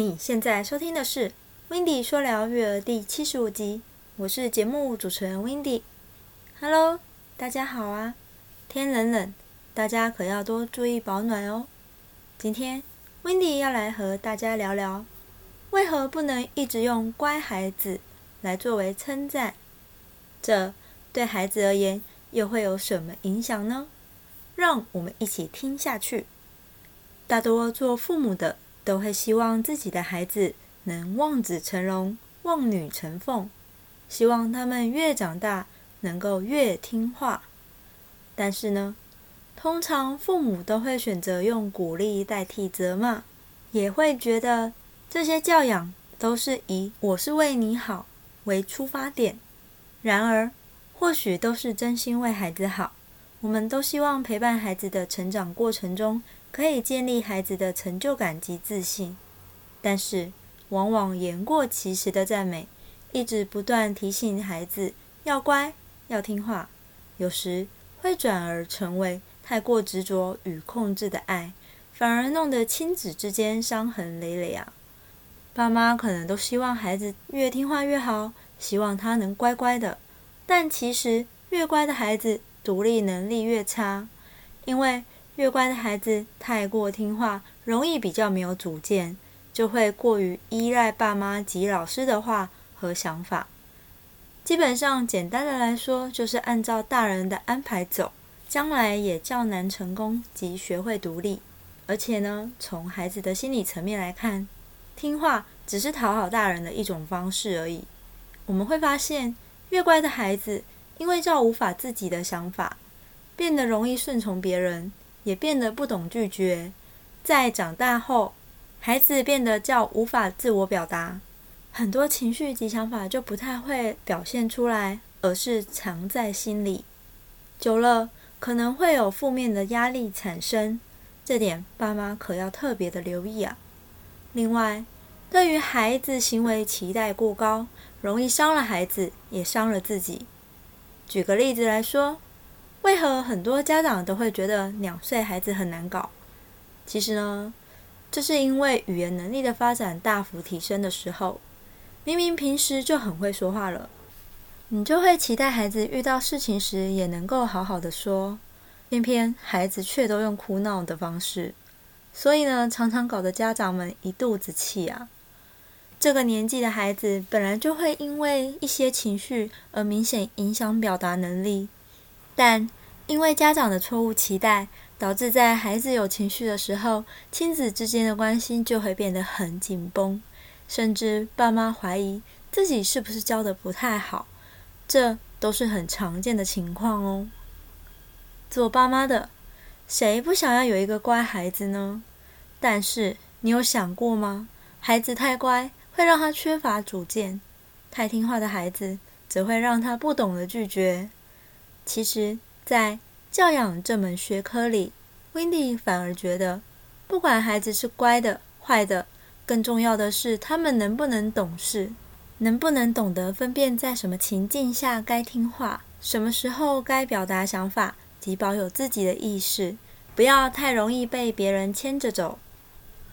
你现在收听的是《Windy 说聊育儿》第七十五集，我是节目主持人 Windy。Hello，大家好啊！天冷冷，大家可要多注意保暖哦。今天 Windy 要来和大家聊聊，为何不能一直用乖孩子来作为称赞？这对孩子而言又会有什么影响呢？让我们一起听下去。大多做父母的都会希望自己的孩子能望子成龙、望女成凤，希望他们越长大能够越听话。但是呢，通常父母都会选择用鼓励代替责骂，也会觉得这些教养都是以“我是为你好”为出发点。然而，或许都是真心为孩子好。我们都希望陪伴孩子的成长过程中，可以建立孩子的成就感及自信。但是，往往言过其实的赞美，一直不断提醒孩子要乖、要听话，有时会转而成为太过执着与控制的爱，反而弄得亲子之间伤痕累累啊！爸妈可能都希望孩子越听话越好。希望他能乖乖的，但其实越乖的孩子独立能力越差，因为越乖的孩子太过听话，容易比较没有主见，就会过于依赖爸妈及老师的话和想法。基本上，简单的来说，就是按照大人的安排走，将来也较难成功及学会独立。而且呢，从孩子的心理层面来看，听话只是讨好大人的一种方式而已。我们会发现，越乖的孩子，因为较无法自己的想法，变得容易顺从别人，也变得不懂拒绝。在长大后，孩子变得较无法自我表达，很多情绪及想法就不太会表现出来，而是藏在心里。久了，可能会有负面的压力产生，这点爸妈可要特别的留意啊。另外，对于孩子行为期待过高。容易伤了孩子，也伤了自己。举个例子来说，为何很多家长都会觉得两岁孩子很难搞？其实呢，这是因为语言能力的发展大幅提升的时候，明明平时就很会说话了，你就会期待孩子遇到事情时也能够好好的说，偏偏孩子却都用哭闹的方式，所以呢，常常搞得家长们一肚子气啊。这个年纪的孩子本来就会因为一些情绪而明显影响表达能力，但因为家长的错误期待，导致在孩子有情绪的时候，亲子之间的关系就会变得很紧绷，甚至爸妈怀疑自己是不是教的不太好，这都是很常见的情况哦。做爸妈的，谁不想要有一个乖孩子呢？但是你有想过吗？孩子太乖。会让他缺乏主见，太听话的孩子则会让他不懂得拒绝。其实，在教养这门学科里，Wendy 反而觉得，不管孩子是乖的、坏的，更重要的是他们能不能懂事，能不能懂得分辨在什么情境下该听话，什么时候该表达想法及保有自己的意识，不要太容易被别人牵着走。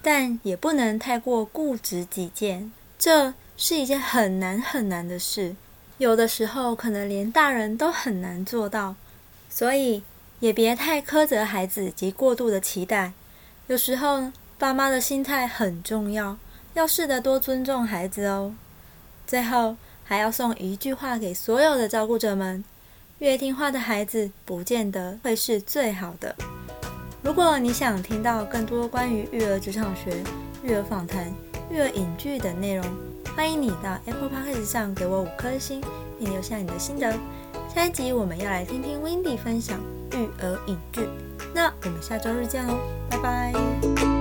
但也不能太过固执己见，这是一件很难很难的事，有的时候可能连大人都很难做到。所以也别太苛责孩子及过度的期待。有时候爸妈的心态很重要，要试着多尊重孩子哦。最后还要送一句话给所有的照顾者们：越听话的孩子，不见得会是最好的。如果你想听到更多关于育儿职场学、育儿访谈、育儿影剧等内容，欢迎你到 Apple Podcast 上给我五颗星，并留下你的心得。下一集我们要来听听 Wendy 分享育儿影剧，那我们下周日见喽，拜拜。